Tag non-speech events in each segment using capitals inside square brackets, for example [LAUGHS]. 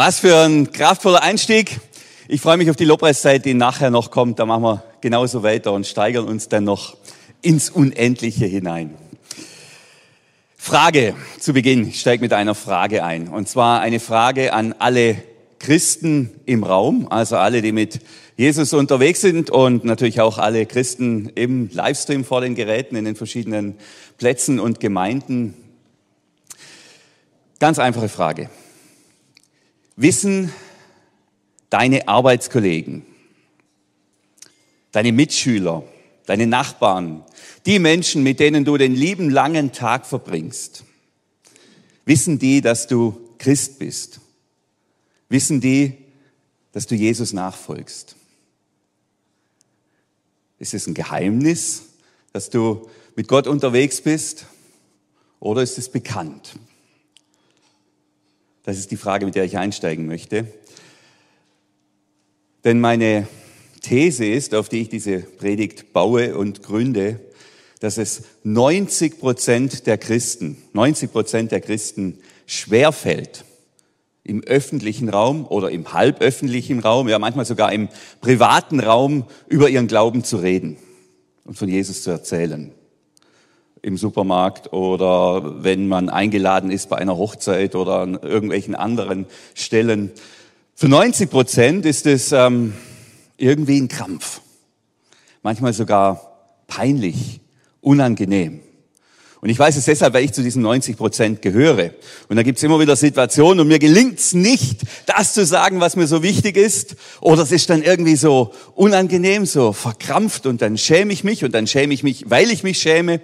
Was für ein kraftvoller Einstieg. Ich freue mich auf die Lobpreiszeit, die nachher noch kommt. Da machen wir genauso weiter und steigern uns dann noch ins Unendliche hinein. Frage zu Beginn. Ich steige mit einer Frage ein. Und zwar eine Frage an alle Christen im Raum, also alle, die mit Jesus unterwegs sind und natürlich auch alle Christen im Livestream vor den Geräten in den verschiedenen Plätzen und Gemeinden. Ganz einfache Frage. Wissen deine Arbeitskollegen, deine Mitschüler, deine Nachbarn, die Menschen, mit denen du den lieben langen Tag verbringst, wissen die, dass du Christ bist? Wissen die, dass du Jesus nachfolgst? Ist es ein Geheimnis, dass du mit Gott unterwegs bist? Oder ist es bekannt? Das ist die Frage, mit der ich einsteigen möchte. Denn meine These ist, auf die ich diese Predigt baue und gründe, dass es 90 Prozent der Christen, 90 Prozent der Christen schwerfällt, im öffentlichen Raum oder im halböffentlichen Raum, ja manchmal sogar im privaten Raum über ihren Glauben zu reden und von Jesus zu erzählen im Supermarkt oder wenn man eingeladen ist bei einer Hochzeit oder an irgendwelchen anderen Stellen. Für 90 Prozent ist es ähm, irgendwie ein Krampf, manchmal sogar peinlich, unangenehm. Und ich weiß es deshalb, weil ich zu diesen 90 Prozent gehöre. Und da gibt's immer wieder Situationen und mir gelingt's nicht, das zu sagen, was mir so wichtig ist. Oder es ist dann irgendwie so unangenehm, so verkrampft und dann schäme ich mich und dann schäme ich mich, weil ich mich schäme.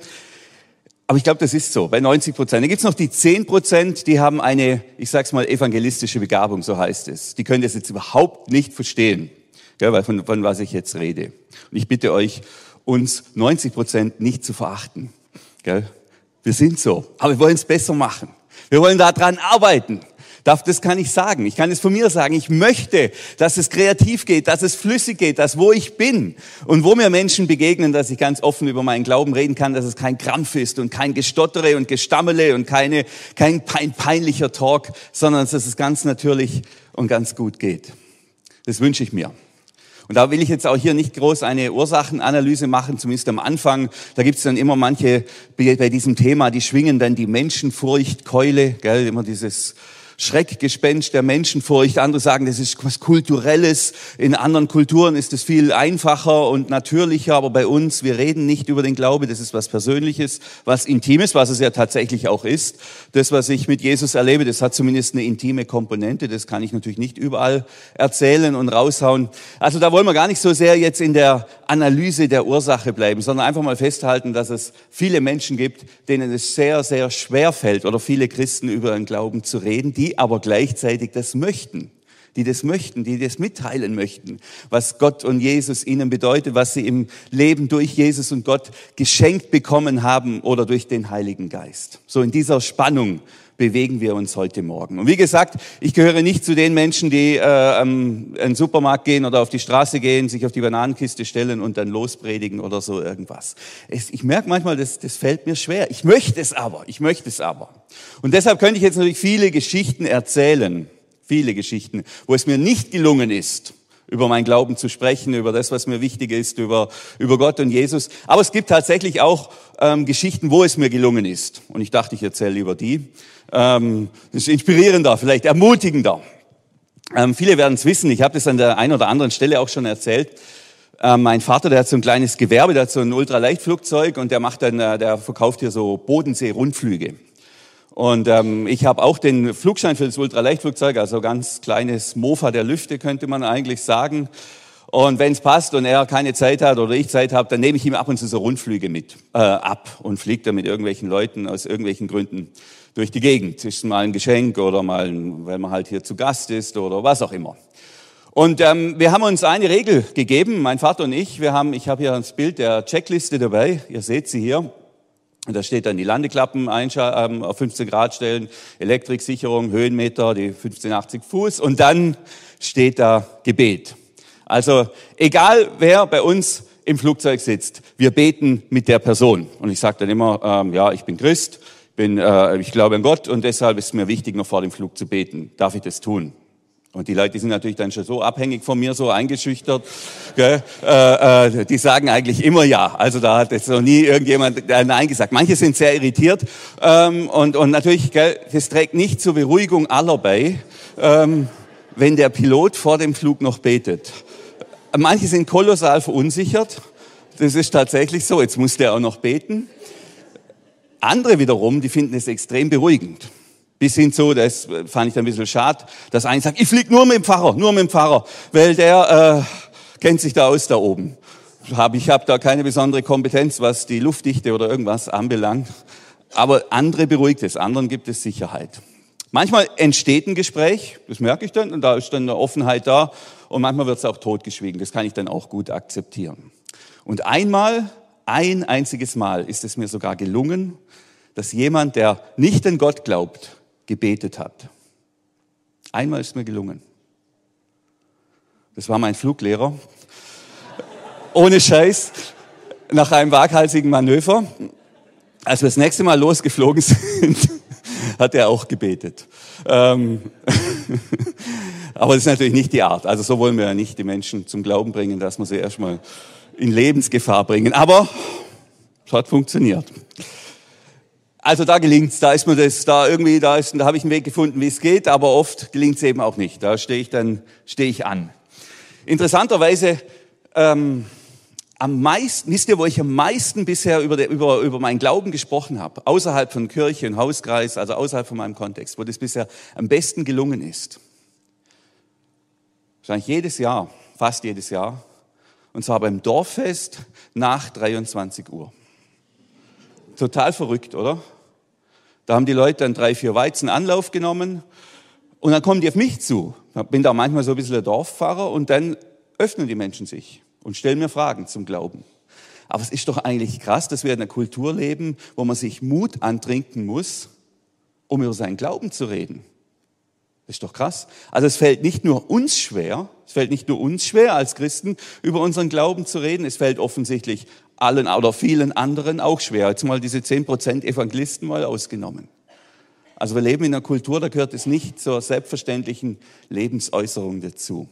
Aber ich glaube, das ist so, bei 90 Prozent. Dann gibt's noch die 10 Prozent, die haben eine, ich sag's mal, evangelistische Begabung, so heißt es. Die können das jetzt überhaupt nicht verstehen, gell, weil von, von was ich jetzt rede. Und ich bitte euch, uns 90 Prozent nicht zu verachten. Gell? Wir sind so, aber wir wollen es besser machen. Wir wollen daran arbeiten. Das kann ich sagen. Ich kann es von mir sagen. Ich möchte, dass es kreativ geht, dass es flüssig geht, dass wo ich bin und wo mir Menschen begegnen, dass ich ganz offen über meinen Glauben reden kann, dass es kein Krampf ist und kein Gestottere und Gestammele und keine, kein peinlicher Talk, sondern dass es ganz natürlich und ganz gut geht. Das wünsche ich mir. Und da will ich jetzt auch hier nicht groß eine Ursachenanalyse machen, zumindest am Anfang. Da gibt es dann immer manche bei diesem Thema, die schwingen dann die Menschenfurchtkeule, gell, immer dieses Schreckgespenst der Menschenfurcht. Andere sagen, das ist was Kulturelles. In anderen Kulturen ist es viel einfacher und natürlicher. Aber bei uns, wir reden nicht über den Glaube. Das ist was Persönliches, was Intimes, was es ja tatsächlich auch ist. Das, was ich mit Jesus erlebe, das hat zumindest eine intime Komponente. Das kann ich natürlich nicht überall erzählen und raushauen. Also da wollen wir gar nicht so sehr jetzt in der Analyse der Ursache bleiben, sondern einfach mal festhalten, dass es viele Menschen gibt, denen es sehr, sehr schwer fällt oder viele Christen über ihren Glauben zu reden, die aber gleichzeitig das möchten, die das möchten, die das mitteilen möchten, was Gott und Jesus ihnen bedeutet, was sie im Leben durch Jesus und Gott geschenkt bekommen haben oder durch den Heiligen Geist. So in dieser Spannung bewegen wir uns heute Morgen. Und wie gesagt, ich gehöre nicht zu den Menschen, die äh, in den Supermarkt gehen oder auf die Straße gehen, sich auf die Bananenkiste stellen und dann lospredigen oder so irgendwas. Ich merke manchmal, das, das fällt mir schwer. Ich möchte es aber, ich möchte es aber. Und deshalb könnte ich jetzt natürlich viele Geschichten erzählen, viele Geschichten, wo es mir nicht gelungen ist, über mein Glauben zu sprechen, über das, was mir wichtig ist, über, über Gott und Jesus. Aber es gibt tatsächlich auch ähm, Geschichten, wo es mir gelungen ist. Und ich dachte, ich erzähle lieber die. Ähm, das ist inspirierender, vielleicht ermutigender. Ähm, viele werden es wissen, ich habe das an der einen oder anderen Stelle auch schon erzählt. Ähm, mein Vater, der hat so ein kleines Gewerbe, der hat so ein Ultraleichtflugzeug und der macht dann, äh, der verkauft hier so Bodensee-Rundflüge. Und ähm, ich habe auch den Flugschein für das Ultraleichtflugzeug, also ganz kleines Mofa der Lüfte, könnte man eigentlich sagen. Und wenn es passt und er keine Zeit hat oder ich Zeit habe, dann nehme ich ihm ab und zu so Rundflüge mit äh, ab und fliegt dann mit irgendwelchen Leuten aus irgendwelchen Gründen durch die Gegend. Ist mal ein Geschenk oder mal, weil man halt hier zu Gast ist oder was auch immer. Und ähm, wir haben uns eine Regel gegeben, mein Vater und ich. Wir haben, ich habe hier das Bild der Checkliste dabei. Ihr seht sie hier. Da steht dann die Landeklappen ähm, auf 15 Grad stellen, Elektriksicherung, Höhenmeter, die 1580 Fuß. Und dann steht da Gebet. Also egal wer bei uns im Flugzeug sitzt, wir beten mit der Person. Und ich sage dann immer, ähm, ja, ich bin Christ bin, äh, ich glaube an Gott und deshalb ist mir wichtig, noch vor dem Flug zu beten. Darf ich das tun? Und die Leute sind natürlich dann schon so abhängig von mir, so eingeschüchtert. Gell? Äh, äh, die sagen eigentlich immer ja. Also da hat jetzt noch nie irgendjemand äh, Nein gesagt. Manche sind sehr irritiert. Ähm, und, und natürlich, gell, das trägt nicht zur Beruhigung aller bei, ähm, wenn der Pilot vor dem Flug noch betet. Manche sind kolossal verunsichert. Das ist tatsächlich so. Jetzt muss der auch noch beten. Andere wiederum, die finden es extrem beruhigend. Bis hin zu, das fand ich dann ein bisschen schade, dass einer sagt, ich fliege nur mit dem Pfarrer, nur mit dem Pfarrer, weil der äh, kennt sich da aus da oben. Hab, ich habe da keine besondere Kompetenz, was die Luftdichte oder irgendwas anbelangt. Aber andere beruhigt es, anderen gibt es Sicherheit. Manchmal entsteht ein Gespräch, das merke ich dann, und da ist dann eine Offenheit da. Und manchmal wird es auch totgeschwiegen, das kann ich dann auch gut akzeptieren. Und einmal, ein einziges Mal ist es mir sogar gelungen, dass jemand, der nicht an Gott glaubt, gebetet hat. Einmal ist mir gelungen. Das war mein Fluglehrer. Ohne Scheiß. Nach einem waghalsigen Manöver. Als wir das nächste Mal losgeflogen sind, [LAUGHS] hat er auch gebetet. Ähm [LAUGHS] Aber das ist natürlich nicht die Art. Also so wollen wir ja nicht die Menschen zum Glauben bringen, dass wir sie erstmal in Lebensgefahr bringen. Aber es hat funktioniert. Also da gelingt's, da ist mir das, da irgendwie, da ist, da habe ich einen Weg gefunden, wie es geht, aber oft gelingt's eben auch nicht. Da stehe ich dann, stehe ich an. Interessanterweise, ähm, am meisten, wisst ihr, wo ich am meisten bisher über, der, über, über meinen Glauben gesprochen habe, außerhalb von Kirche und Hauskreis, also außerhalb von meinem Kontext, wo das bisher am besten gelungen ist? Wahrscheinlich jedes Jahr, fast jedes Jahr, und zwar beim Dorffest nach 23 Uhr. Total verrückt, oder? Da haben die Leute dann drei, vier Weizen Anlauf genommen und dann kommen die auf mich zu. Ich bin da manchmal so ein bisschen der Dorffahrer und dann öffnen die Menschen sich und stellen mir Fragen zum Glauben. Aber es ist doch eigentlich krass, dass wir in einer Kultur leben, wo man sich Mut antrinken muss, um über seinen Glauben zu reden. Das ist doch krass. Also es fällt nicht nur uns schwer, es fällt nicht nur uns schwer als Christen, über unseren Glauben zu reden, es fällt offensichtlich allen oder vielen anderen auch schwer. Jetzt mal diese 10% Evangelisten mal ausgenommen. Also wir leben in einer Kultur, da gehört es nicht zur selbstverständlichen Lebensäußerung dazu.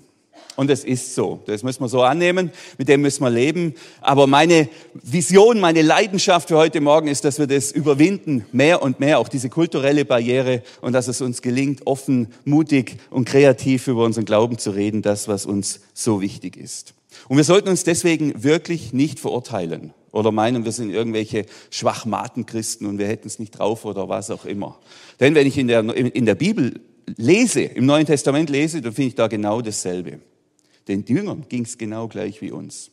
Und es ist so. Das müssen wir so annehmen. Mit dem müssen wir leben. Aber meine Vision, meine Leidenschaft für heute Morgen ist, dass wir das überwinden, mehr und mehr, auch diese kulturelle Barriere und dass es uns gelingt, offen, mutig und kreativ über unseren Glauben zu reden, das, was uns so wichtig ist. Und wir sollten uns deswegen wirklich nicht verurteilen oder meinen, wir sind irgendwelche schwachmaten Christen und wir hätten es nicht drauf oder was auch immer. Denn wenn ich in der, in der Bibel lese, im Neuen Testament lese, dann finde ich da genau dasselbe. Den Jüngern ging es genau gleich wie uns.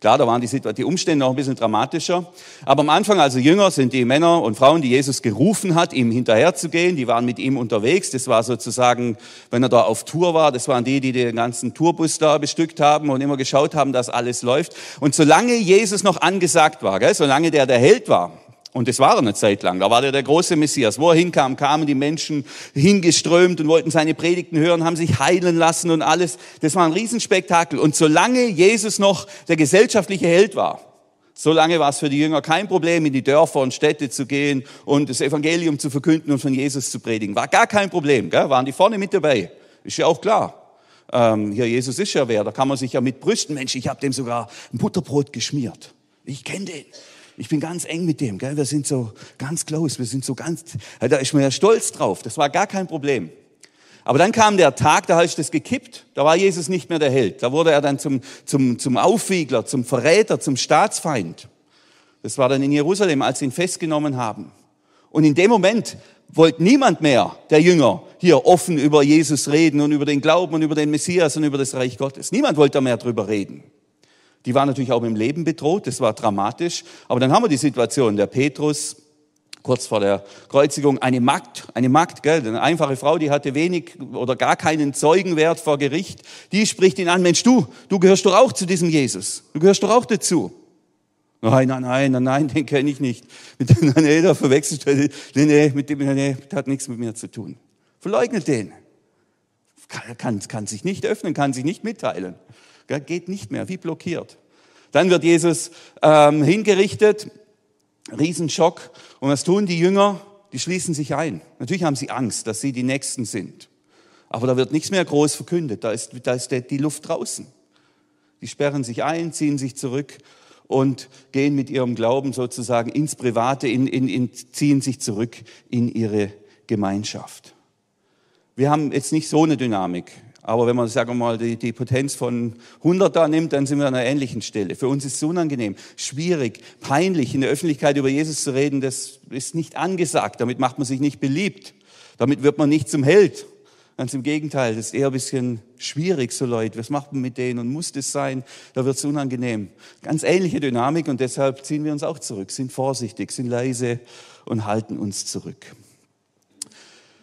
Klar, da waren die, die Umstände noch ein bisschen dramatischer. Aber am Anfang, also Jünger, sind die Männer und Frauen, die Jesus gerufen hat, ihm hinterherzugehen. Die waren mit ihm unterwegs. Das war sozusagen, wenn er da auf Tour war, das waren die, die den ganzen Tourbus da bestückt haben und immer geschaut haben, dass alles läuft. Und solange Jesus noch angesagt war, gell, solange der der Held war, und das war er eine Zeit lang. Da war der der große Messias. Wo er hinkam, kamen die Menschen hingeströmt und wollten seine Predigten hören, haben sich heilen lassen und alles. Das war ein Riesenspektakel. Und solange Jesus noch der gesellschaftliche Held war, solange war es für die Jünger kein Problem, in die Dörfer und Städte zu gehen und das Evangelium zu verkünden und von Jesus zu predigen. War gar kein Problem. Gell? Waren die vorne mit dabei. Ist ja auch klar. Ähm, hier, Jesus ist ja wer. Da kann man sich ja mit brüsten. Mensch, ich habe dem sogar ein Butterbrot geschmiert. Ich kenne den. Ich bin ganz eng mit dem, gell? wir sind so ganz close, wir sind so ganz, da ist mir ja stolz drauf, das war gar kein Problem. Aber dann kam der Tag, da ist das gekippt, da war Jesus nicht mehr der Held, da wurde er dann zum, zum, zum Aufwiegler, zum Verräter, zum Staatsfeind. Das war dann in Jerusalem, als sie ihn festgenommen haben. Und in dem Moment wollte niemand mehr, der Jünger, hier offen über Jesus reden und über den Glauben und über den Messias und über das Reich Gottes. Niemand wollte mehr drüber reden. Die waren natürlich auch im Leben bedroht, das war dramatisch. Aber dann haben wir die Situation, der Petrus, kurz vor der Kreuzigung, eine Magd, eine Magd, gell, eine einfache Frau, die hatte wenig oder gar keinen Zeugenwert vor Gericht, die spricht ihn an, Mensch, du, du gehörst doch auch zu diesem Jesus, du gehörst doch auch dazu. Nein, nein, nein, nein, nein, den kenne ich nicht. Mit dem, [LAUGHS] nee, da verwechselt, nee, nee, mit dem, nee, der hat nichts mit mir zu tun. Verleugnet den. Kann, kann, kann sich nicht öffnen, kann sich nicht mitteilen geht nicht mehr, wie blockiert. Dann wird Jesus ähm, hingerichtet, Riesenschock. Und was tun die Jünger? Die schließen sich ein. Natürlich haben sie Angst, dass sie die Nächsten sind. Aber da wird nichts mehr groß verkündet, da ist, da ist die Luft draußen. Die sperren sich ein, ziehen sich zurück und gehen mit ihrem Glauben sozusagen ins Private, in, in, in, ziehen sich zurück in ihre Gemeinschaft. Wir haben jetzt nicht so eine Dynamik, aber wenn man, sagen wir mal, die, die Potenz von 100 da nimmt, dann sind wir an einer ähnlichen Stelle. Für uns ist es unangenehm, schwierig, peinlich, in der Öffentlichkeit über Jesus zu reden, das ist nicht angesagt, damit macht man sich nicht beliebt, damit wird man nicht zum Held. Ganz im Gegenteil, das ist eher ein bisschen schwierig, so Leute. Was macht man mit denen und muss das sein? Da wird es unangenehm. Ganz ähnliche Dynamik und deshalb ziehen wir uns auch zurück, sind vorsichtig, sind leise und halten uns zurück.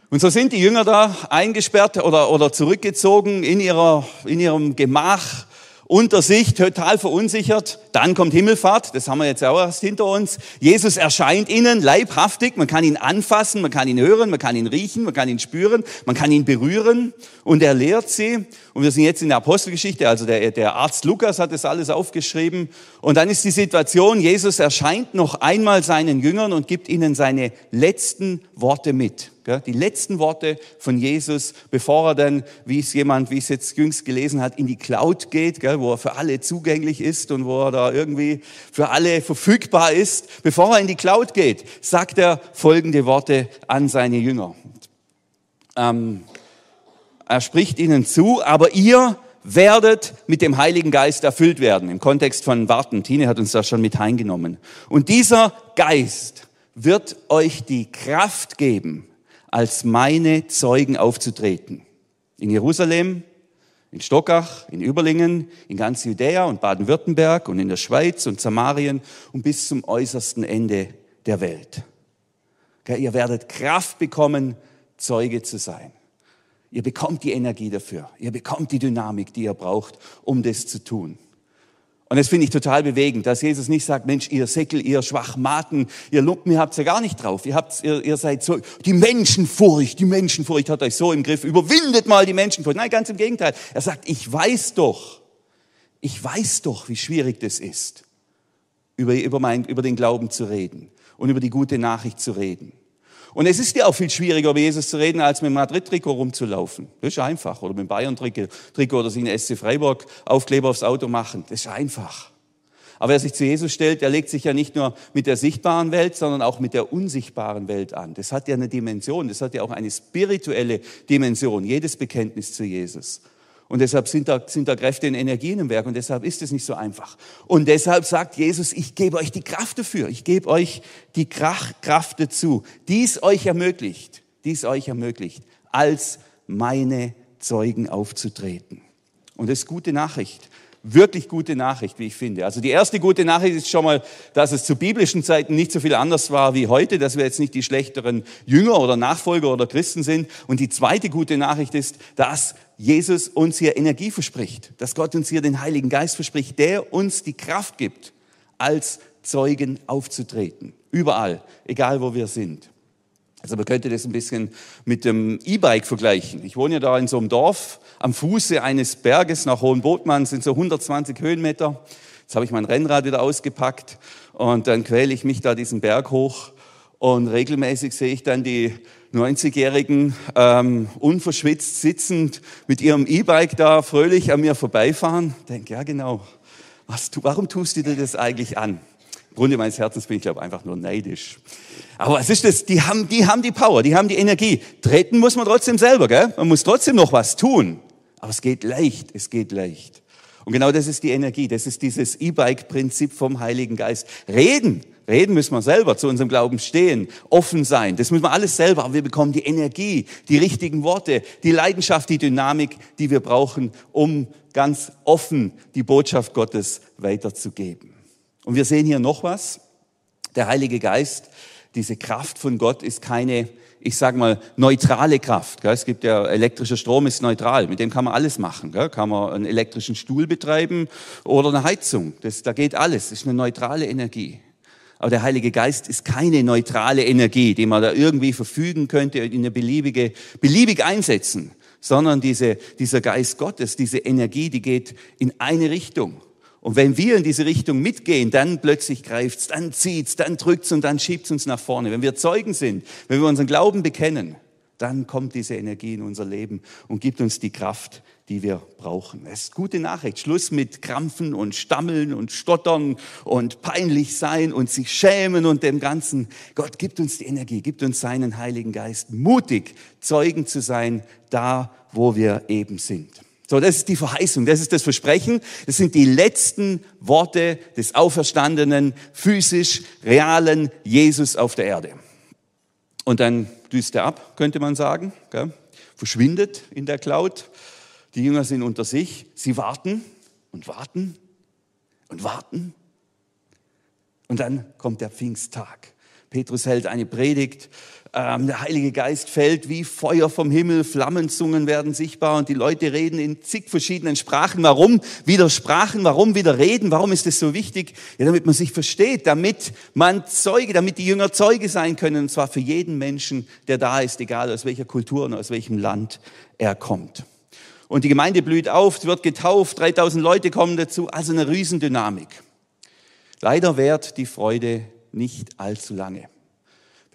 Und so sind die Jünger da eingesperrt oder, oder zurückgezogen in, ihrer, in ihrem Gemach unter sich, total verunsichert. Dann kommt Himmelfahrt, das haben wir jetzt auch erst hinter uns. Jesus erscheint ihnen leibhaftig, man kann ihn anfassen, man kann ihn hören, man kann ihn riechen, man kann ihn spüren, man kann ihn berühren und er lehrt sie. Und wir sind jetzt in der Apostelgeschichte, also der, der Arzt Lukas hat das alles aufgeschrieben. Und dann ist die Situation, Jesus erscheint noch einmal seinen Jüngern und gibt ihnen seine letzten Worte mit. Die letzten Worte von Jesus, bevor er dann, wie es jemand, wie es jetzt jüngst gelesen hat, in die Cloud geht, wo er für alle zugänglich ist und wo er da irgendwie für alle verfügbar ist. Bevor er in die Cloud geht, sagt er folgende Worte an seine Jünger. Ähm, er spricht ihnen zu, aber ihr werdet mit dem Heiligen Geist erfüllt werden. Im Kontext von Warten. Tine hat uns da schon mit eingenommen. Und dieser Geist wird euch die Kraft geben, als meine Zeugen aufzutreten. In Jerusalem, in Stockach, in Überlingen, in ganz Judäa und Baden-Württemberg und in der Schweiz und Samarien und bis zum äußersten Ende der Welt. Ihr werdet Kraft bekommen, Zeuge zu sein. Ihr bekommt die Energie dafür. Ihr bekommt die Dynamik, die ihr braucht, um das zu tun. Und das finde ich total bewegend, dass Jesus nicht sagt, Mensch, ihr Säckel, ihr Schwachmaten, ihr Lumpen, ihr habt's ja gar nicht drauf. Ihr, habt, ihr, ihr seid so, die Menschenfurcht, die Menschenfurcht hat euch so im Griff. Überwindet mal die Menschenfurcht. Nein, ganz im Gegenteil. Er sagt, ich weiß doch, ich weiß doch, wie schwierig das ist, über, über, mein, über den Glauben zu reden und über die gute Nachricht zu reden. Und es ist ja auch viel schwieriger, über Jesus zu reden, als mit dem Madrid-Trikot rumzulaufen. Das ist einfach. Oder mit dem Bayern-Trikot oder sich ein SC Freiburg Aufkleber aufs Auto machen. Das ist einfach. Aber wer sich zu Jesus stellt, der legt sich ja nicht nur mit der sichtbaren Welt, sondern auch mit der unsichtbaren Welt an. Das hat ja eine Dimension, das hat ja auch eine spirituelle Dimension, jedes Bekenntnis zu Jesus. Und deshalb sind da, sind da Kräfte und Energien im Werk und deshalb ist es nicht so einfach. Und deshalb sagt Jesus, ich gebe euch die Kraft dafür, ich gebe euch die Kraft dazu, dies euch ermöglicht, dies euch ermöglicht, als meine Zeugen aufzutreten. Und das ist gute Nachricht wirklich gute Nachricht, wie ich finde. Also die erste gute Nachricht ist schon mal, dass es zu biblischen Zeiten nicht so viel anders war wie heute, dass wir jetzt nicht die schlechteren Jünger oder Nachfolger oder Christen sind. Und die zweite gute Nachricht ist, dass Jesus uns hier Energie verspricht, dass Gott uns hier den Heiligen Geist verspricht, der uns die Kraft gibt, als Zeugen aufzutreten. Überall, egal wo wir sind. Also man könnte das ein bisschen mit dem E-Bike vergleichen. Ich wohne ja da in so einem Dorf am Fuße eines Berges nach Hohenbotmann, sind so 120 Höhenmeter. Jetzt habe ich mein Rennrad wieder ausgepackt und dann quäle ich mich da diesen Berg hoch und regelmäßig sehe ich dann die 90-Jährigen ähm, unverschwitzt sitzend mit ihrem E-Bike da fröhlich an mir vorbeifahren. Denke, ja genau, was, warum tust du dir das eigentlich an? Im Grunde meines Herzens bin ich, glaube einfach nur neidisch. Aber was ist das? Die haben, die haben die Power, die haben die Energie. Treten muss man trotzdem selber, gell? Man muss trotzdem noch was tun. Aber es geht leicht, es geht leicht. Und genau das ist die Energie, das ist dieses E-Bike-Prinzip vom Heiligen Geist. Reden, reden müssen wir selber, zu unserem Glauben stehen, offen sein, das müssen wir alles selber, aber wir bekommen die Energie, die richtigen Worte, die Leidenschaft, die Dynamik, die wir brauchen, um ganz offen die Botschaft Gottes weiterzugeben. Und wir sehen hier noch was. Der Heilige Geist, diese Kraft von Gott ist keine, ich sage mal, neutrale Kraft. Es gibt ja, elektrischer Strom ist neutral, mit dem kann man alles machen. Kann man einen elektrischen Stuhl betreiben oder eine Heizung. Das, da geht alles, das ist eine neutrale Energie. Aber der Heilige Geist ist keine neutrale Energie, die man da irgendwie verfügen könnte und in eine beliebige, beliebig einsetzen, sondern diese, dieser Geist Gottes, diese Energie, die geht in eine Richtung. Und wenn wir in diese Richtung mitgehen, dann plötzlich greift's, dann zieht's, dann drückt's und dann schiebt's uns nach vorne. Wenn wir Zeugen sind, wenn wir unseren Glauben bekennen, dann kommt diese Energie in unser Leben und gibt uns die Kraft, die wir brauchen. Es ist gute Nachricht. Schluss mit Krampfen und Stammeln und Stottern und peinlich sein und sich schämen und dem Ganzen. Gott gibt uns die Energie, gibt uns seinen Heiligen Geist, mutig Zeugen zu sein, da wo wir eben sind. So, das ist die Verheißung, das ist das Versprechen. Das sind die letzten Worte des auferstandenen, physisch realen Jesus auf der Erde. Und dann düst er ab, könnte man sagen, gell? verschwindet in der Cloud. Die Jünger sind unter sich, sie warten und warten und warten. Und dann kommt der Pfingsttag. Petrus hält eine Predigt ähm, der Heilige Geist fällt wie Feuer vom Himmel, Flammenzungen werden sichtbar und die Leute reden in zig verschiedenen Sprachen. Warum wieder Sprachen? Warum wieder reden? Warum ist das so wichtig? Ja, damit man sich versteht, damit man Zeuge, damit die Jünger Zeuge sein können, und zwar für jeden Menschen, der da ist, egal aus welcher Kultur und aus welchem Land er kommt. Und die Gemeinde blüht auf, wird getauft, 3000 Leute kommen dazu, also eine Riesendynamik. Leider währt die Freude nicht allzu lange.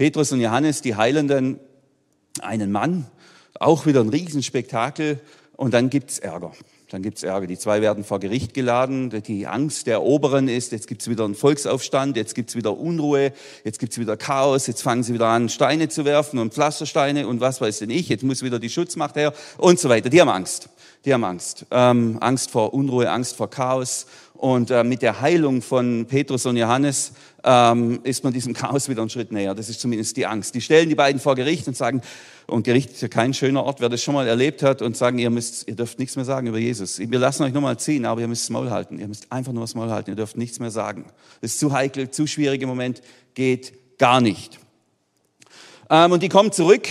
Petrus und Johannes, die Heilenden, einen Mann, auch wieder ein Riesenspektakel und dann gibt's Ärger. Dann gibt's Ärger. Die zwei werden vor Gericht geladen. Die Angst der Oberen ist, jetzt gibt's wieder einen Volksaufstand, jetzt gibt's wieder Unruhe, jetzt gibt's wieder Chaos, jetzt fangen sie wieder an, Steine zu werfen und Pflastersteine und was weiß denn ich, jetzt muss wieder die Schutzmacht her und so weiter. Die haben Angst. Die haben Angst. Ähm, Angst vor Unruhe, Angst vor Chaos. Und äh, mit der Heilung von Petrus und Johannes ähm, ist man diesem Chaos wieder einen Schritt näher. Das ist zumindest die Angst. Die stellen die beiden vor Gericht und sagen, und Gericht ist ja kein schöner Ort, wer das schon mal erlebt hat, und sagen, ihr müsst, ihr dürft nichts mehr sagen über Jesus. Wir lassen euch nochmal ziehen, aber ihr müsst das Maul halten. Ihr müsst einfach nur das Maul halten. Ihr dürft nichts mehr sagen. Das ist zu heikel, zu schwierig im Moment, geht gar nicht. Ähm, und die kommen zurück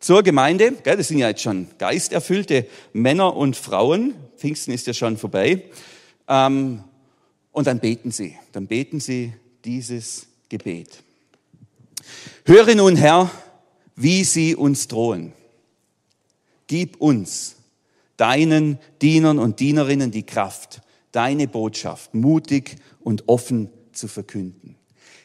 zur Gemeinde. Gell, das sind ja jetzt schon geisterfüllte Männer und Frauen. Pfingsten ist ja schon vorbei. Ähm, und dann beten sie. Dann beten sie dieses Gebet. Höre nun, Herr, wie sie uns drohen. Gib uns, deinen Dienern und Dienerinnen, die Kraft, deine Botschaft mutig und offen zu verkünden.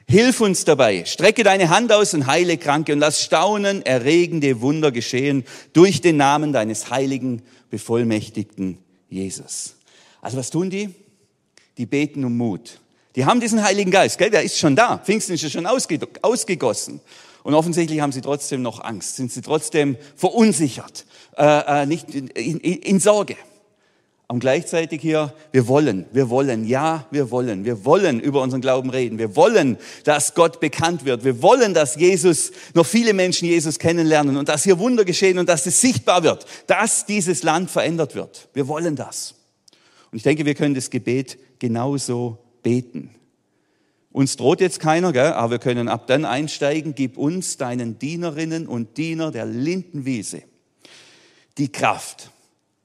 Hilf uns dabei, strecke deine Hand aus und heile Kranke und lass staunen erregende Wunder geschehen durch den Namen deines heiligen, bevollmächtigten Jesus. Also was tun die? Die beten um Mut. Die haben diesen Heiligen Geist, gell? der ist schon da. Pfingsten ist ja schon ausgegossen. Und offensichtlich haben sie trotzdem noch Angst, sind sie trotzdem verunsichert, äh, äh, nicht in, in, in Sorge. Und gleichzeitig hier, wir wollen, wir wollen, ja, wir wollen, wir wollen über unseren Glauben reden. Wir wollen, dass Gott bekannt wird. Wir wollen, dass Jesus, noch viele Menschen Jesus kennenlernen und dass hier Wunder geschehen und dass es sichtbar wird, dass dieses Land verändert wird. Wir wollen das. Und ich denke, wir können das Gebet genauso beten. Uns droht jetzt keiner, gell? aber wir können ab dann einsteigen. Gib uns, deinen Dienerinnen und Diener der Lindenwiese, die Kraft,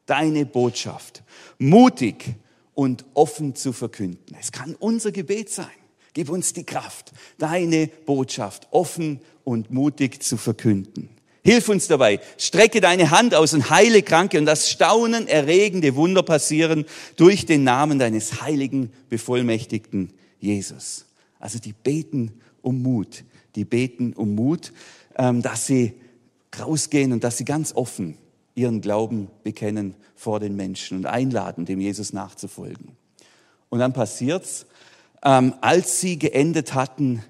deine Botschaft, mutig und offen zu verkünden. Es kann unser Gebet sein. Gib uns die Kraft, deine Botschaft offen und mutig zu verkünden. Hilf uns dabei. Strecke deine Hand aus und heile Kranke und das Staunen erregende Wunder passieren durch den Namen deines heiligen, bevollmächtigten Jesus. Also die beten um Mut. Die beten um Mut, ähm, dass sie rausgehen und dass sie ganz offen ihren Glauben bekennen vor den Menschen und einladen, dem Jesus nachzufolgen. Und dann passiert's, ähm, als sie geendet hatten,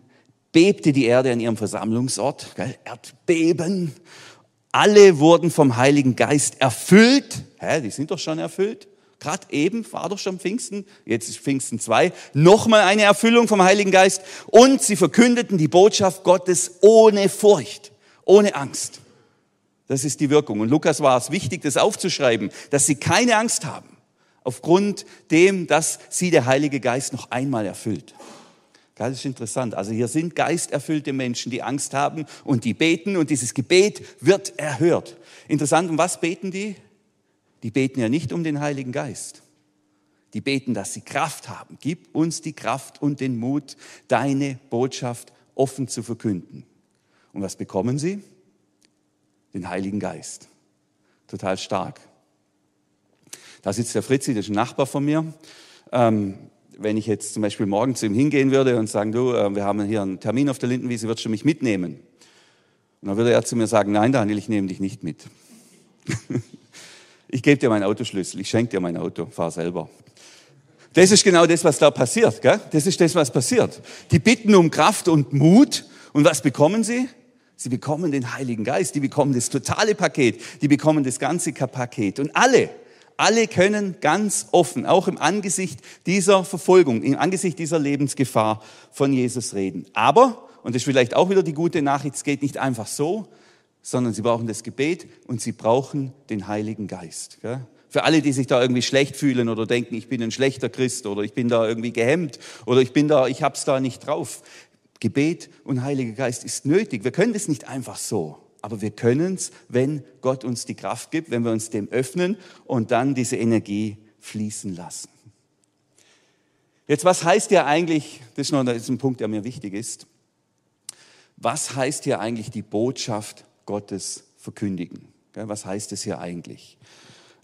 bebte die Erde an ihrem Versammlungsort, gell? Erdbeben. Alle wurden vom Heiligen Geist erfüllt. Hä, die sind doch schon erfüllt. Gerade eben war doch schon Pfingsten, jetzt ist Pfingsten 2, nochmal eine Erfüllung vom Heiligen Geist. Und sie verkündeten die Botschaft Gottes ohne Furcht, ohne Angst. Das ist die Wirkung. Und Lukas war es wichtig, das aufzuschreiben, dass sie keine Angst haben, aufgrund dem, dass sie der Heilige Geist noch einmal erfüllt. Das ist interessant. Also hier sind geisterfüllte Menschen, die Angst haben und die beten und dieses Gebet wird erhört. Interessant, um was beten die? Die beten ja nicht um den Heiligen Geist. Die beten, dass sie Kraft haben. Gib uns die Kraft und den Mut, deine Botschaft offen zu verkünden. Und was bekommen sie? Den Heiligen Geist. Total stark. Da sitzt der Fritzi, das ist ein Nachbar von mir. Ähm, wenn ich jetzt zum Beispiel morgen zu ihm hingehen würde und sagen, du, äh, wir haben hier einen Termin auf der Lindenwiese, würdest du mich mitnehmen? Und dann würde er zu mir sagen, nein Daniel, ich nehme dich nicht mit. [LAUGHS] ich gebe dir meinen Autoschlüssel, ich schenke dir mein Auto, fahr selber. Das ist genau das, was da passiert. Gell? Das ist das, was passiert. Die bitten um Kraft und Mut. Und was bekommen sie? Sie bekommen den Heiligen Geist. Die bekommen das totale Paket. Die bekommen das ganze Paket. Und alle, alle können ganz offen, auch im Angesicht dieser Verfolgung, im Angesicht dieser Lebensgefahr von Jesus reden. Aber, und das ist vielleicht auch wieder die gute Nachricht, es geht nicht einfach so, sondern sie brauchen das Gebet und sie brauchen den Heiligen Geist. Für alle, die sich da irgendwie schlecht fühlen oder denken, ich bin ein schlechter Christ oder ich bin da irgendwie gehemmt oder ich bin da, ich hab's da nicht drauf. Gebet und Heiliger Geist ist nötig. Wir können das nicht einfach so, aber wir können es, wenn Gott uns die Kraft gibt, wenn wir uns dem öffnen und dann diese Energie fließen lassen. Jetzt, was heißt ja eigentlich, das ist noch ein Punkt, der mir wichtig ist, was heißt hier eigentlich die Botschaft Gottes verkündigen? Was heißt es hier eigentlich?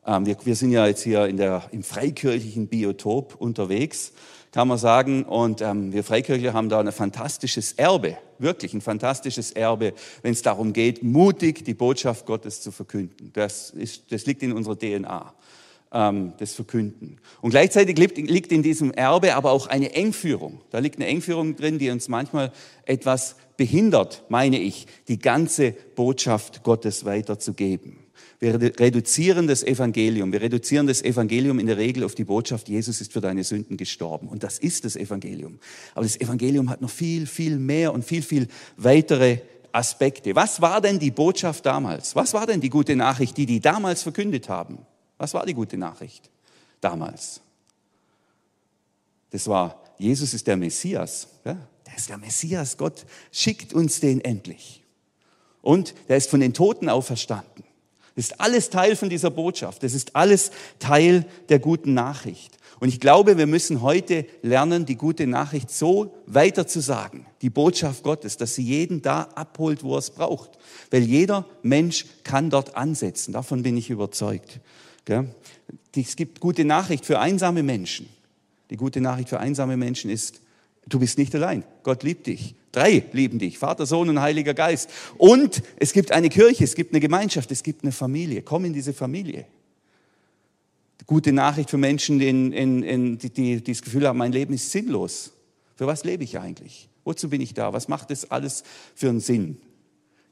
Ähm, wir, sind ja jetzt hier in der, im freikirchlichen Biotop unterwegs, kann man sagen. Und ähm, wir Freikirchler haben da ein fantastisches Erbe, wirklich ein fantastisches Erbe, wenn es darum geht, mutig die Botschaft Gottes zu verkünden. Das, ist, das liegt in unserer DNA ähm, das Verkünden. Und gleichzeitig liegt, liegt in diesem Erbe aber auch eine Engführung. Da liegt eine Engführung drin, die uns manchmal etwas behindert, meine ich, die ganze Botschaft Gottes weiterzugeben. Wir reduzieren das Evangelium. Wir reduzieren das Evangelium in der Regel auf die Botschaft, Jesus ist für deine Sünden gestorben. Und das ist das Evangelium. Aber das Evangelium hat noch viel, viel mehr und viel, viel weitere Aspekte. Was war denn die Botschaft damals? Was war denn die gute Nachricht, die die damals verkündet haben? Was war die gute Nachricht damals? Das war, Jesus ist der Messias. Ja? Der ist der Messias. Gott schickt uns den endlich. Und der ist von den Toten auferstanden. Das ist alles Teil von dieser Botschaft. Das ist alles Teil der guten Nachricht. Und ich glaube, wir müssen heute lernen, die gute Nachricht so weiter zu sagen, die Botschaft Gottes, dass sie jeden da abholt, wo er es braucht. Weil jeder Mensch kann dort ansetzen. Davon bin ich überzeugt. Es gibt gute Nachricht für einsame Menschen. Die gute Nachricht für einsame Menschen ist, du bist nicht allein. Gott liebt dich. Drei lieben dich, Vater, Sohn und Heiliger Geist. Und es gibt eine Kirche, es gibt eine Gemeinschaft, es gibt eine Familie. Komm in diese Familie. Gute Nachricht für Menschen, in, in, in, die, die, die das Gefühl haben, mein Leben ist sinnlos. Für was lebe ich eigentlich? Wozu bin ich da? Was macht das alles für einen Sinn?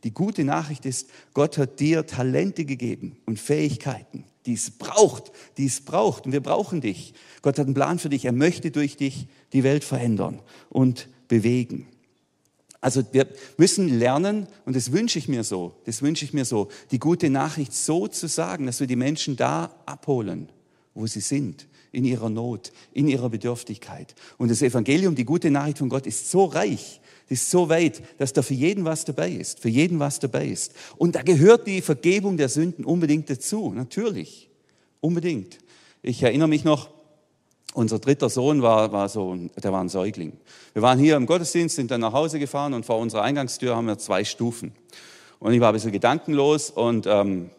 Die gute Nachricht ist, Gott hat dir Talente gegeben und Fähigkeiten, die es braucht, die es braucht. Und wir brauchen dich. Gott hat einen Plan für dich. Er möchte durch dich die Welt verändern und bewegen. Also wir müssen lernen, und das wünsche ich mir so, das wünsche ich mir so, die gute Nachricht so zu sagen, dass wir die Menschen da abholen, wo sie sind, in ihrer Not, in ihrer Bedürftigkeit. Und das Evangelium, die gute Nachricht von Gott ist so reich, ist so weit, dass da für jeden was dabei ist, für jeden was dabei ist. Und da gehört die Vergebung der Sünden unbedingt dazu, natürlich, unbedingt. Ich erinnere mich noch, unser dritter Sohn war, war so, der war ein Säugling. Wir waren hier im Gottesdienst, sind dann nach Hause gefahren und vor unserer Eingangstür haben wir zwei Stufen. Und ich war ein bisschen gedankenlos und ähm,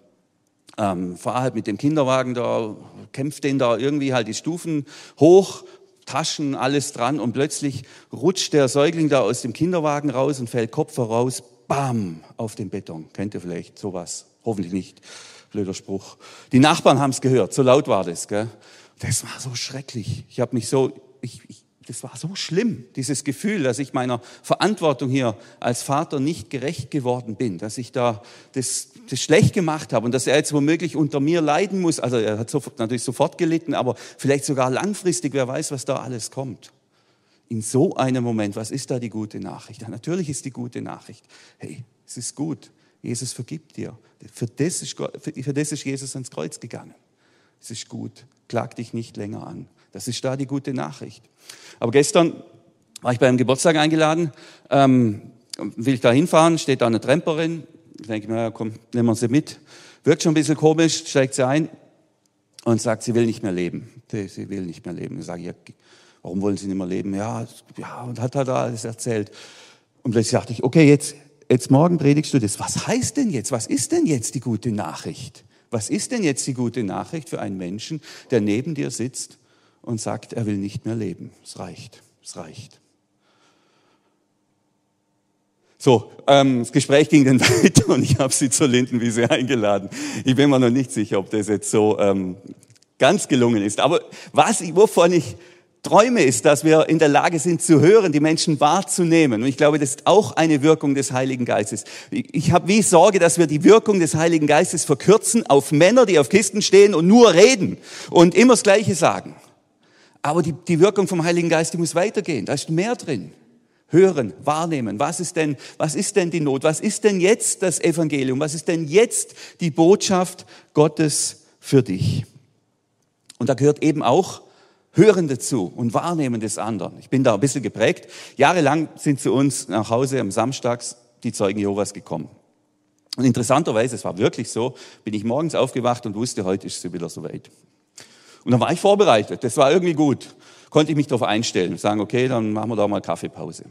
ähm, fahre halt mit dem Kinderwagen da, kämpft den da irgendwie halt die Stufen hoch, Taschen, alles dran und plötzlich rutscht der Säugling da aus dem Kinderwagen raus und fällt Kopf voraus, bam, auf den Beton. Kennt ihr vielleicht sowas? Hoffentlich nicht. Blöder Spruch. Die Nachbarn haben es gehört, so laut war das. Gell? Das war so schrecklich. Ich habe mich so, ich, ich, das war so schlimm, dieses Gefühl, dass ich meiner Verantwortung hier als Vater nicht gerecht geworden bin, dass ich da das, das schlecht gemacht habe und dass er jetzt womöglich unter mir leiden muss. Also er hat sofort, natürlich sofort gelitten, aber vielleicht sogar langfristig, wer weiß, was da alles kommt. In so einem Moment, was ist da die gute Nachricht? Ja, natürlich ist die gute Nachricht, hey, es ist gut, Jesus vergibt dir. Für das ist, für das ist Jesus ans Kreuz gegangen. Es ist gut klag dich nicht länger an. Das ist da die gute Nachricht. Aber gestern war ich bei einem Geburtstag eingeladen, ähm, will ich da hinfahren, steht da eine Tramperin. Ich denke, naja, komm, nehmen wir sie mit. Wirkt schon ein bisschen komisch, steigt sie ein und sagt, sie will nicht mehr leben. Sie will nicht mehr leben. Ich sage, ja, warum wollen Sie nicht mehr leben? Ja, ja, und hat halt alles erzählt. Und plötzlich dachte ich, okay, jetzt, jetzt morgen predigst du das. Was heißt denn jetzt? Was ist denn jetzt die gute Nachricht? Was ist denn jetzt die gute Nachricht für einen Menschen, der neben dir sitzt und sagt, er will nicht mehr leben? Es reicht, es reicht. So, ähm, das Gespräch ging dann [LAUGHS] weiter und ich habe sie zur Lindenwiese eingeladen. Ich bin mir noch nicht sicher, ob das jetzt so ähm, ganz gelungen ist. Aber was, wovon ich träume, ist, dass wir in der Lage sind zu hören, die Menschen wahrzunehmen. Und ich glaube, das ist auch eine Wirkung des Heiligen Geistes. Ich habe wie Sorge, dass wir die Wirkung des Heiligen Geistes verkürzen auf Männer, die auf Kisten stehen und nur reden und immer das Gleiche sagen. Aber die, die Wirkung vom Heiligen Geist, die muss weitergehen. Da ist mehr drin hören, wahrnehmen. Was ist denn, was ist denn die Not? Was ist denn jetzt das Evangelium? Was ist denn jetzt die Botschaft Gottes für dich? Und da gehört eben auch Hören dazu und Wahrnehmen des anderen. Ich bin da ein bisschen geprägt. Jahrelang sind zu uns nach Hause am Samstags die Zeugen Jehovas gekommen. Und interessanterweise, es war wirklich so, bin ich morgens aufgewacht und wusste, heute ist sie wieder soweit. Und dann war ich vorbereitet. Das war irgendwie gut konnte ich mich darauf einstellen, sagen, okay, dann machen wir da mal Kaffeepause.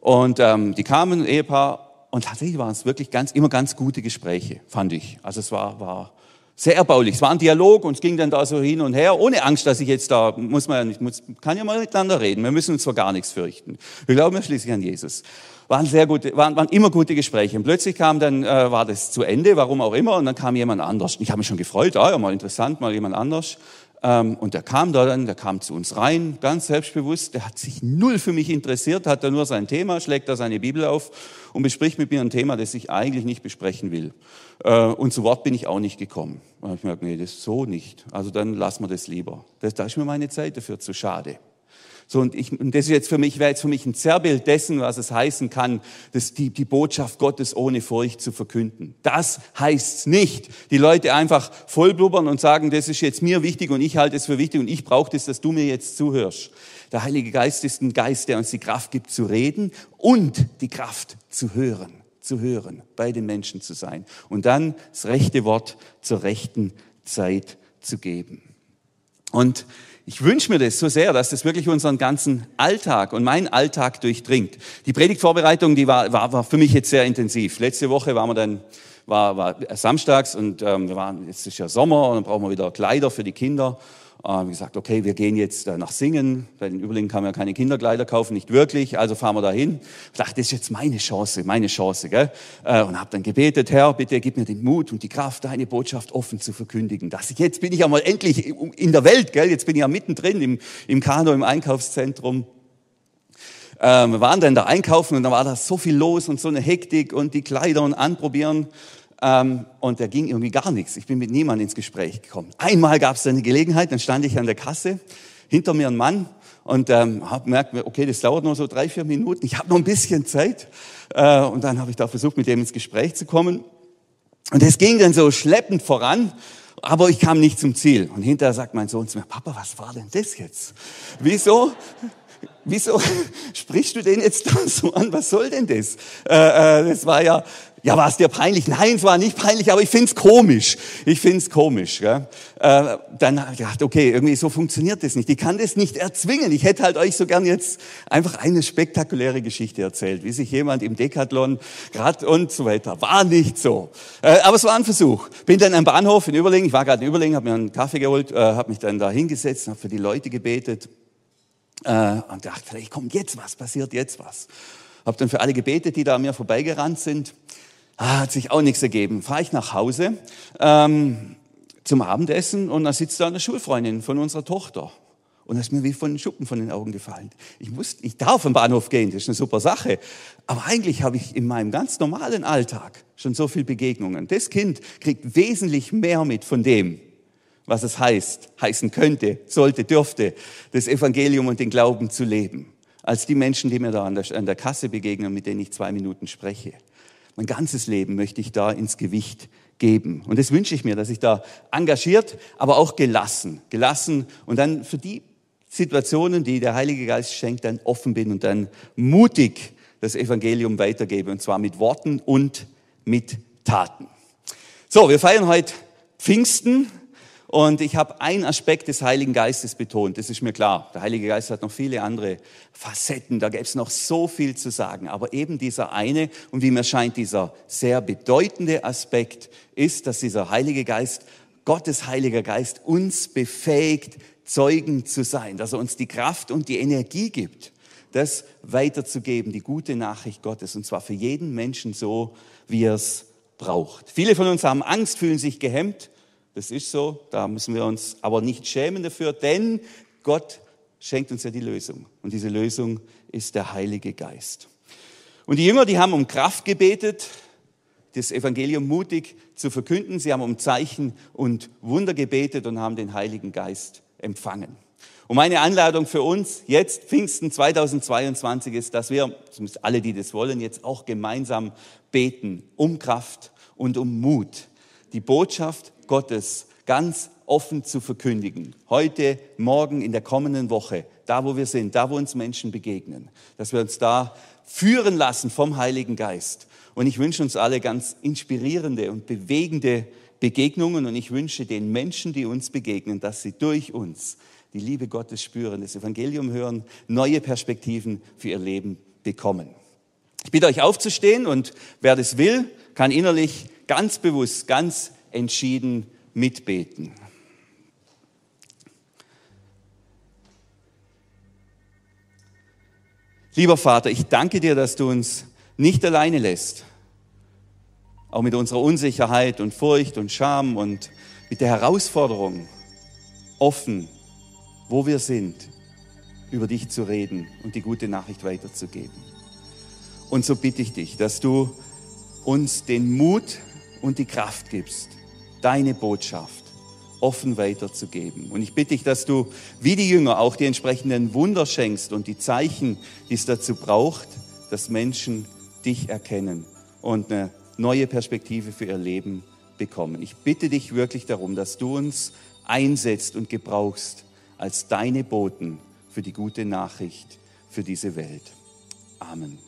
Und ähm, die kamen, ein Ehepaar, und tatsächlich waren es wirklich ganz, immer ganz gute Gespräche, fand ich. Also es war, war sehr erbaulich. Es war ein Dialog und es ging dann da so hin und her, ohne Angst, dass ich jetzt da, muss man ja nicht, muss, kann ja mal miteinander reden. Wir müssen uns zwar gar nichts fürchten. Wir glauben ja schließlich an Jesus. Waren sehr gute, waren, waren immer gute Gespräche. Und plötzlich kam dann, äh, war das zu Ende, warum auch immer, und dann kam jemand anders. Ich habe mich schon gefreut, ah, ja, mal interessant, mal jemand anders. Ähm, und der kam da dann, der kam zu uns rein, ganz selbstbewusst. Der hat sich null für mich interessiert, hat da nur sein Thema, schlägt da seine Bibel auf und bespricht mit mir ein Thema, das ich eigentlich nicht besprechen will. Äh, und zu Wort bin ich auch nicht gekommen. Und ich merke, nee, das so nicht. Also dann lassen wir das lieber. Das, da ist mir meine Zeit dafür zu schade. So, und, ich, und das ist jetzt für mich, wäre jetzt für mich ein Zerrbild dessen, was es heißen kann, dass die, die Botschaft Gottes ohne Furcht zu verkünden. Das heißt's nicht. Die Leute einfach vollblubbern und sagen, das ist jetzt mir wichtig und ich halte es für wichtig und ich brauche das, dass du mir jetzt zuhörst. Der Heilige Geist ist ein Geist, der uns die Kraft gibt zu reden und die Kraft zu hören, zu hören, bei den Menschen zu sein und dann das rechte Wort zur rechten Zeit zu geben. Und ich wünsche mir das so sehr, dass das wirklich unseren ganzen Alltag und meinen Alltag durchdringt. Die Predigtvorbereitung, die war, war, war für mich jetzt sehr intensiv. Letzte Woche waren wir dann war, war samstags und ähm, wir waren, jetzt ist ja Sommer und dann brauchen wir wieder Kleider für die Kinder. Äh, wir gesagt, okay, wir gehen jetzt äh, nach Singen. Bei den Überlingen kann man ja keine Kinderkleider kaufen, nicht wirklich. Also fahren wir dahin. Ich dachte, das ist jetzt meine Chance, meine Chance. Gell? Äh, und habe dann gebetet, Herr, bitte gib mir den Mut und die Kraft, deine Botschaft offen zu verkündigen. Dass ich, jetzt bin ich ja mal endlich in der Welt. Gell? Jetzt bin ich ja mittendrin im, im Kano, im Einkaufszentrum. Ähm, wir waren dann da einkaufen und da war da so viel los und so eine Hektik und die Kleider und anprobieren. Ähm, und da ging irgendwie gar nichts. Ich bin mit niemandem ins Gespräch gekommen. Einmal gab es eine Gelegenheit, dann stand ich an der Kasse, hinter mir ein Mann und ähm, habe gemerkt, okay, das dauert nur so drei, vier Minuten. Ich habe noch ein bisschen Zeit. Äh, und dann habe ich da versucht, mit dem ins Gespräch zu kommen. Und es ging dann so schleppend voran. Aber ich kam nicht zum Ziel. Und hinterher sagt mein Sohn zu mir, Papa, was war denn das jetzt? Wieso? Wieso [LAUGHS] sprichst du den jetzt so an? Was soll denn das? Äh, äh, das war ja, ja, war es dir peinlich? Nein, es war nicht peinlich, aber ich find's komisch. Ich find's komisch. Gell? Äh, dann habe ich gedacht, okay, irgendwie so funktioniert das nicht. Ich kann das nicht erzwingen. Ich hätte halt euch so gern jetzt einfach eine spektakuläre Geschichte erzählt, wie sich jemand im Decathlon grad und so weiter. War nicht so. Äh, aber es war ein Versuch. Bin dann am Bahnhof in Überlingen. Ich war gerade in Überlingen, habe mir einen Kaffee geholt, äh, habe mich dann da hingesetzt, habe für die Leute gebetet äh, und dachte, vielleicht kommt jetzt was, passiert jetzt was. Habe dann für alle gebetet, die da an mir vorbeigerannt sind. Ah, hat sich auch nichts ergeben. Fahre ich nach Hause ähm, zum Abendessen und da sitzt da eine Schulfreundin von unserer Tochter. Und das ist mir wie von den Schuppen von den Augen gefallen. Ich, muss, ich darf am Bahnhof gehen, das ist eine super Sache. Aber eigentlich habe ich in meinem ganz normalen Alltag schon so viele Begegnungen. Das Kind kriegt wesentlich mehr mit von dem, was es heißt, heißen könnte, sollte, dürfte, das Evangelium und den Glauben zu leben, als die Menschen, die mir da an der, an der Kasse begegnen, mit denen ich zwei Minuten spreche. Mein ganzes Leben möchte ich da ins Gewicht geben. Und das wünsche ich mir, dass ich da engagiert, aber auch gelassen, gelassen und dann für die Situationen, die der Heilige Geist schenkt, dann offen bin und dann mutig das Evangelium weitergebe und zwar mit Worten und mit Taten. So, wir feiern heute Pfingsten. Und ich habe einen Aspekt des Heiligen Geistes betont, das ist mir klar. Der Heilige Geist hat noch viele andere Facetten, da gäbe es noch so viel zu sagen. Aber eben dieser eine und wie mir scheint, dieser sehr bedeutende Aspekt ist, dass dieser Heilige Geist, Gottes Heiliger Geist, uns befähigt, Zeugen zu sein, dass er uns die Kraft und die Energie gibt, das weiterzugeben, die gute Nachricht Gottes, und zwar für jeden Menschen so, wie er es braucht. Viele von uns haben Angst, fühlen sich gehemmt. Das ist so, da müssen wir uns aber nicht schämen dafür, denn Gott schenkt uns ja die Lösung. Und diese Lösung ist der Heilige Geist. Und die Jünger, die haben um Kraft gebetet, das Evangelium mutig zu verkünden. Sie haben um Zeichen und Wunder gebetet und haben den Heiligen Geist empfangen. Und meine Anladung für uns jetzt, Pfingsten 2022, ist, dass wir, zumindest alle, die das wollen, jetzt auch gemeinsam beten um Kraft und um Mut, die Botschaft Gottes ganz offen zu verkündigen. Heute, morgen, in der kommenden Woche, da wo wir sind, da wo uns Menschen begegnen, dass wir uns da führen lassen vom Heiligen Geist. Und ich wünsche uns alle ganz inspirierende und bewegende Begegnungen und ich wünsche den Menschen, die uns begegnen, dass sie durch uns die Liebe Gottes spüren, das Evangelium hören, neue Perspektiven für ihr Leben bekommen. Ich bitte euch aufzustehen und wer das will, kann innerlich ganz bewusst, ganz entschieden mitbeten. Lieber Vater, ich danke dir, dass du uns nicht alleine lässt, auch mit unserer Unsicherheit und Furcht und Scham und mit der Herausforderung, offen wo wir sind, über dich zu reden und die gute Nachricht weiterzugeben. Und so bitte ich dich, dass du uns den Mut und die Kraft gibst, deine Botschaft offen weiterzugeben. Und ich bitte dich, dass du wie die Jünger auch die entsprechenden Wunder schenkst und die Zeichen, die es dazu braucht, dass Menschen dich erkennen und eine neue Perspektive für ihr Leben bekommen. Ich bitte dich wirklich darum, dass du uns einsetzt und gebrauchst, als deine Boten für die gute Nachricht für diese Welt. Amen.